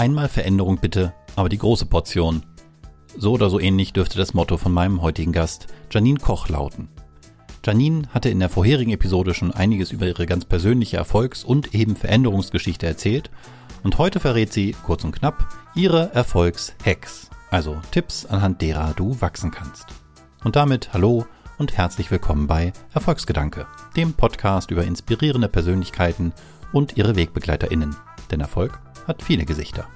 Einmal Veränderung bitte, aber die große Portion. So oder so ähnlich dürfte das Motto von meinem heutigen Gast, Janine Koch, lauten. Janine hatte in der vorherigen Episode schon einiges über ihre ganz persönliche Erfolgs- und eben Veränderungsgeschichte erzählt und heute verrät sie, kurz und knapp, ihre Erfolgshacks, also Tipps, anhand derer du wachsen kannst. Und damit hallo und herzlich willkommen bei Erfolgsgedanke, dem Podcast über inspirierende Persönlichkeiten und ihre WegbegleiterInnen. Denn Erfolg hat viele Gesichter.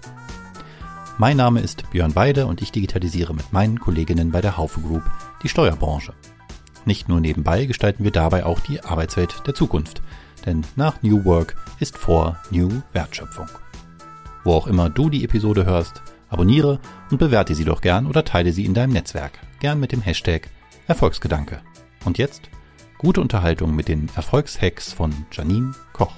Mein Name ist Björn Weide und ich digitalisiere mit meinen Kolleginnen bei der Haufe Group die Steuerbranche. Nicht nur nebenbei gestalten wir dabei auch die Arbeitswelt der Zukunft, denn nach New Work ist vor New Wertschöpfung. Wo auch immer du die Episode hörst, abonniere und bewerte sie doch gern oder teile sie in deinem Netzwerk, gern mit dem Hashtag Erfolgsgedanke. Und jetzt gute Unterhaltung mit den Erfolgshacks von Janine Koch.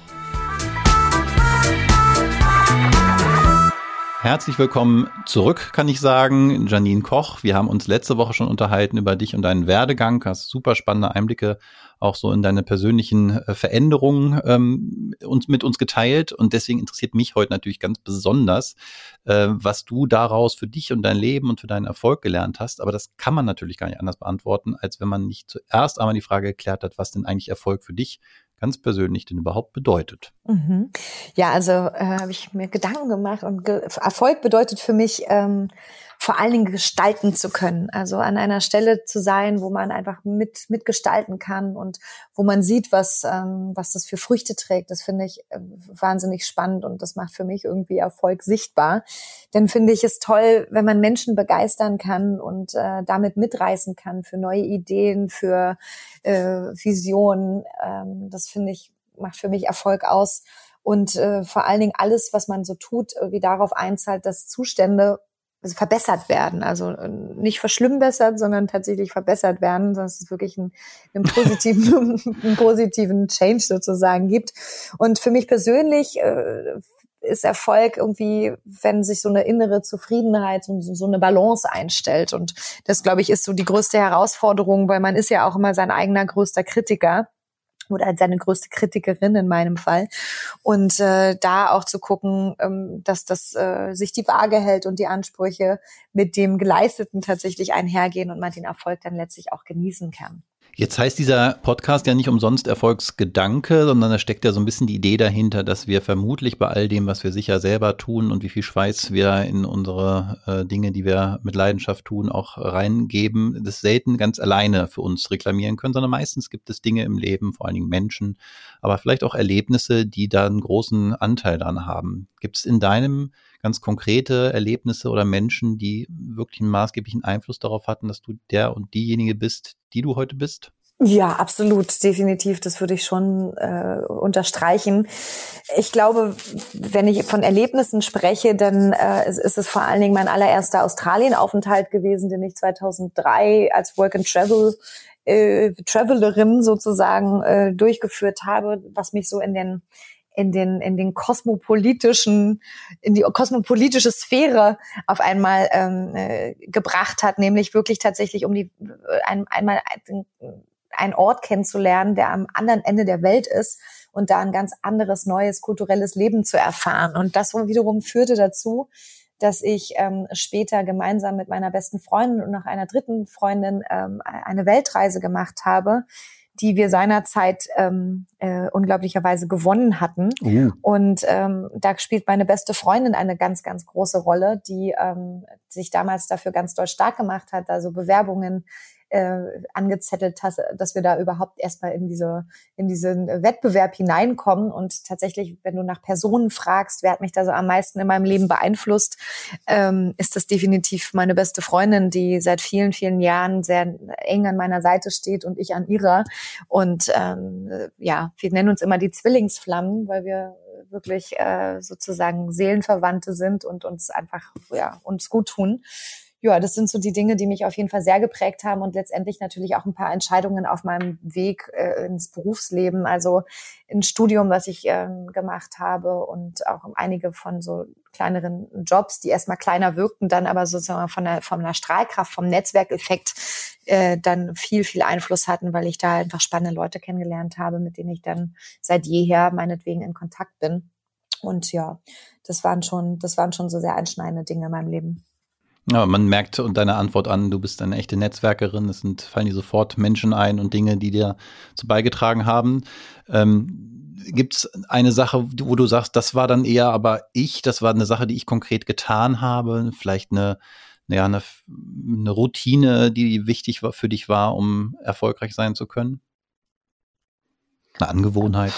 Herzlich willkommen zurück, kann ich sagen, Janine Koch. Wir haben uns letzte Woche schon unterhalten über dich und deinen Werdegang. Hast super spannende Einblicke auch so in deine persönlichen äh, Veränderungen ähm, uns mit uns geteilt. Und deswegen interessiert mich heute natürlich ganz besonders, äh, was du daraus für dich und dein Leben und für deinen Erfolg gelernt hast. Aber das kann man natürlich gar nicht anders beantworten, als wenn man nicht zuerst einmal die Frage geklärt hat, was denn eigentlich Erfolg für dich ganz persönlich denn überhaupt bedeutet. Mhm. Ja, also äh, habe ich mir Gedanken gemacht und ge Erfolg bedeutet für mich ähm, vor allen Dingen gestalten zu können. Also an einer Stelle zu sein, wo man einfach mit mitgestalten kann und wo man sieht, was ähm, was das für Früchte trägt. Das finde ich äh, wahnsinnig spannend und das macht für mich irgendwie Erfolg sichtbar. Denn finde ich es toll, wenn man Menschen begeistern kann und äh, damit mitreißen kann für neue Ideen, für äh, Visionen. Ähm, das finde ich macht für mich Erfolg aus und äh, vor allen Dingen alles, was man so tut, wie darauf einzahlt, dass Zustände verbessert werden. Also äh, nicht verschlimmbessert, sondern tatsächlich verbessert werden, dass es wirklich einen, einen positiven, einen positiven Change sozusagen gibt. Und für mich persönlich äh, ist Erfolg irgendwie, wenn sich so eine innere Zufriedenheit, so, so eine Balance einstellt. Und das, glaube ich, ist so die größte Herausforderung, weil man ist ja auch immer sein eigener größter Kritiker oder seine größte Kritikerin in meinem Fall. Und äh, da auch zu gucken, ähm, dass das äh, sich die Waage hält und die Ansprüche mit dem Geleisteten tatsächlich einhergehen und man den Erfolg dann letztlich auch genießen kann. Jetzt heißt dieser Podcast ja nicht umsonst Erfolgsgedanke, sondern da steckt ja so ein bisschen die Idee dahinter, dass wir vermutlich bei all dem, was wir sicher selber tun und wie viel Schweiß wir in unsere äh, Dinge, die wir mit Leidenschaft tun, auch reingeben, das selten ganz alleine für uns reklamieren können, sondern meistens gibt es Dinge im Leben, vor allen Dingen Menschen, aber vielleicht auch Erlebnisse, die da einen großen Anteil dran haben. Gibt es in deinem ganz konkrete Erlebnisse oder Menschen, die wirklich einen maßgeblichen Einfluss darauf hatten, dass du der und diejenige bist, die du heute bist? Ja, absolut, definitiv. Das würde ich schon äh, unterstreichen. Ich glaube, wenn ich von Erlebnissen spreche, dann äh, ist, ist es vor allen Dingen mein allererster Australienaufenthalt gewesen, den ich 2003 als Work and Travel äh, Travelerin sozusagen äh, durchgeführt habe, was mich so in den in den in den kosmopolitischen in die kosmopolitische Sphäre auf einmal ähm, äh, gebracht hat, nämlich wirklich tatsächlich um die äh, ein, einmal ein, einen Ort kennenzulernen, der am anderen Ende der Welt ist und da ein ganz anderes neues kulturelles Leben zu erfahren. Und das wiederum führte dazu, dass ich ähm, später gemeinsam mit meiner besten Freundin und noch einer dritten Freundin ähm, eine Weltreise gemacht habe, die wir seinerzeit ähm, äh, unglaublicherweise gewonnen hatten. Uh. Und ähm, da spielt meine beste Freundin eine ganz, ganz große Rolle, die ähm, sich damals dafür ganz doll stark gemacht hat, also Bewerbungen äh, angezettelt hast, dass wir da überhaupt erstmal in diese in diesen Wettbewerb hineinkommen. Und tatsächlich, wenn du nach Personen fragst, wer hat mich da so am meisten in meinem Leben beeinflusst, ähm, ist das definitiv meine beste Freundin, die seit vielen vielen Jahren sehr eng an meiner Seite steht und ich an ihrer. Und ähm, ja, wir nennen uns immer die Zwillingsflammen, weil wir wirklich äh, sozusagen Seelenverwandte sind und uns einfach ja uns gut tun ja, das sind so die Dinge, die mich auf jeden Fall sehr geprägt haben und letztendlich natürlich auch ein paar Entscheidungen auf meinem Weg äh, ins Berufsleben, also ein Studium, was ich ähm, gemacht habe und auch einige von so kleineren Jobs, die erstmal kleiner wirkten, dann aber sozusagen von der, von der Strahlkraft, vom Netzwerkeffekt äh, dann viel, viel Einfluss hatten, weil ich da einfach spannende Leute kennengelernt habe, mit denen ich dann seit jeher meinetwegen in Kontakt bin. Und ja, das waren schon, das waren schon so sehr einschneidende Dinge in meinem Leben. Ja, man merkt und deine Antwort an, du bist eine echte Netzwerkerin. Es sind, fallen dir sofort Menschen ein und Dinge, die dir zu beigetragen haben. Ähm, Gibt es eine Sache, wo du sagst, das war dann eher aber ich, das war eine Sache, die ich konkret getan habe, vielleicht eine, ja, eine, eine Routine, die wichtig war, für dich war, um erfolgreich sein zu können? Eine Angewohnheit?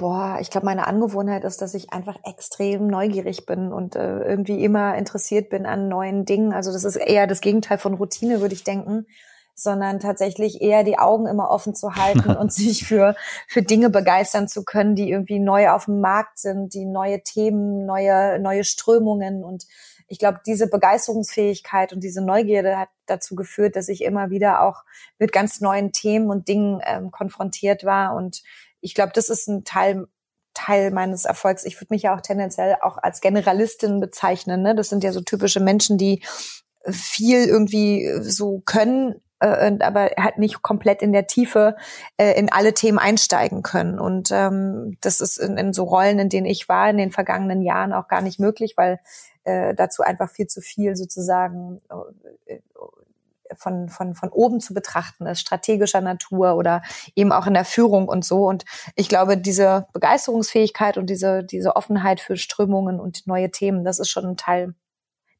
Boah, ich glaube, meine Angewohnheit ist, dass ich einfach extrem neugierig bin und äh, irgendwie immer interessiert bin an neuen Dingen. Also das ist eher das Gegenteil von Routine, würde ich denken, sondern tatsächlich eher die Augen immer offen zu halten und sich für, für Dinge begeistern zu können, die irgendwie neu auf dem Markt sind, die neue Themen, neue, neue Strömungen und ich glaube, diese Begeisterungsfähigkeit und diese Neugierde hat dazu geführt, dass ich immer wieder auch mit ganz neuen Themen und Dingen ähm, konfrontiert war und ich glaube, das ist ein Teil Teil meines Erfolgs. Ich würde mich ja auch tendenziell auch als Generalistin bezeichnen. Ne? Das sind ja so typische Menschen, die viel irgendwie so können, äh, aber halt nicht komplett in der Tiefe äh, in alle Themen einsteigen können. Und ähm, das ist in, in so Rollen, in denen ich war in den vergangenen Jahren auch gar nicht möglich, weil äh, dazu einfach viel zu viel sozusagen äh, von, von, von oben zu betrachten ist, strategischer Natur oder eben auch in der Führung und so. Und ich glaube, diese Begeisterungsfähigkeit und diese, diese Offenheit für Strömungen und neue Themen, das ist schon ein Teil,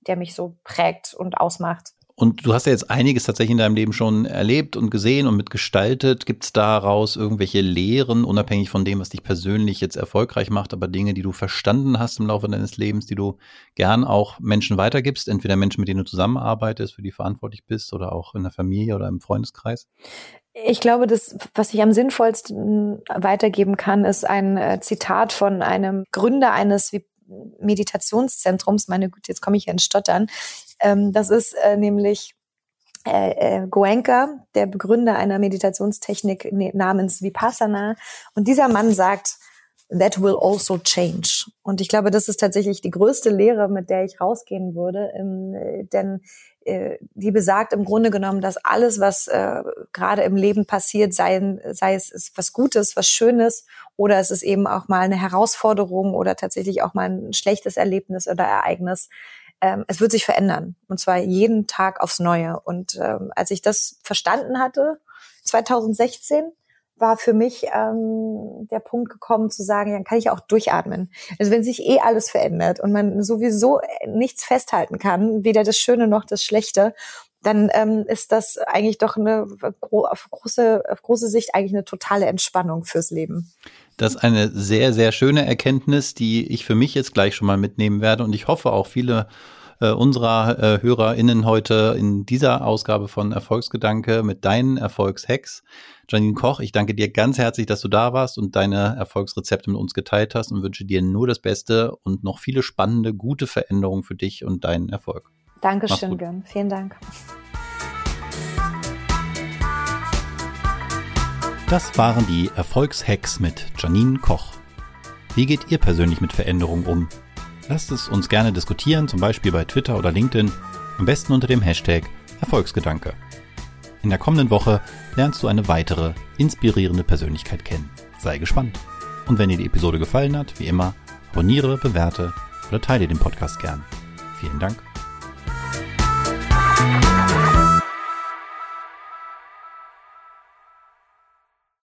der mich so prägt und ausmacht. Und du hast ja jetzt einiges tatsächlich in deinem Leben schon erlebt und gesehen und mitgestaltet. Gibt es daraus irgendwelche Lehren, unabhängig von dem, was dich persönlich jetzt erfolgreich macht, aber Dinge, die du verstanden hast im Laufe deines Lebens, die du gern auch Menschen weitergibst? Entweder Menschen, mit denen du zusammenarbeitest, für die verantwortlich bist oder auch in der Familie oder im Freundeskreis? Ich glaube, das, was ich am sinnvollsten weitergeben kann, ist ein äh, Zitat von einem Gründer eines Meditationszentrums. Meine Güte, jetzt komme ich hier ins Stottern. Ähm, das ist äh, nämlich äh, äh, Goenka, der Begründer einer Meditationstechnik ne, namens Vipassana. Und dieser Mann sagt, that will also change. Und ich glaube, das ist tatsächlich die größte Lehre, mit der ich rausgehen würde. Ähm, äh, denn äh, die besagt im Grunde genommen, dass alles, was äh, gerade im Leben passiert, sei, sei es ist was Gutes, was Schönes oder es ist eben auch mal eine Herausforderung oder tatsächlich auch mal ein schlechtes Erlebnis oder Ereignis, ähm, es wird sich verändern. Und zwar jeden Tag aufs Neue. Und ähm, als ich das verstanden hatte, 2016, war für mich ähm, der Punkt gekommen zu sagen, dann kann ich auch durchatmen. Also wenn sich eh alles verändert und man sowieso nichts festhalten kann, weder das Schöne noch das Schlechte, dann ähm, ist das eigentlich doch eine auf große, auf große Sicht eigentlich eine totale Entspannung fürs Leben. Das ist eine sehr, sehr schöne Erkenntnis, die ich für mich jetzt gleich schon mal mitnehmen werde. Und ich hoffe auch viele äh, unserer äh, HörerInnen heute in dieser Ausgabe von Erfolgsgedanke mit deinen Erfolgshacks. Janine Koch, ich danke dir ganz herzlich, dass du da warst und deine Erfolgsrezepte mit uns geteilt hast und wünsche dir nur das Beste und noch viele spannende, gute Veränderungen für dich und deinen Erfolg. Dankeschön, Gern. Vielen Dank. Das waren die Erfolgshacks mit Janine Koch. Wie geht ihr persönlich mit Veränderungen um? Lasst es uns gerne diskutieren, zum Beispiel bei Twitter oder LinkedIn, am besten unter dem Hashtag Erfolgsgedanke. In der kommenden Woche lernst du eine weitere inspirierende Persönlichkeit kennen. Sei gespannt. Und wenn dir die Episode gefallen hat, wie immer, abonniere, bewerte oder teile den Podcast gern. Vielen Dank.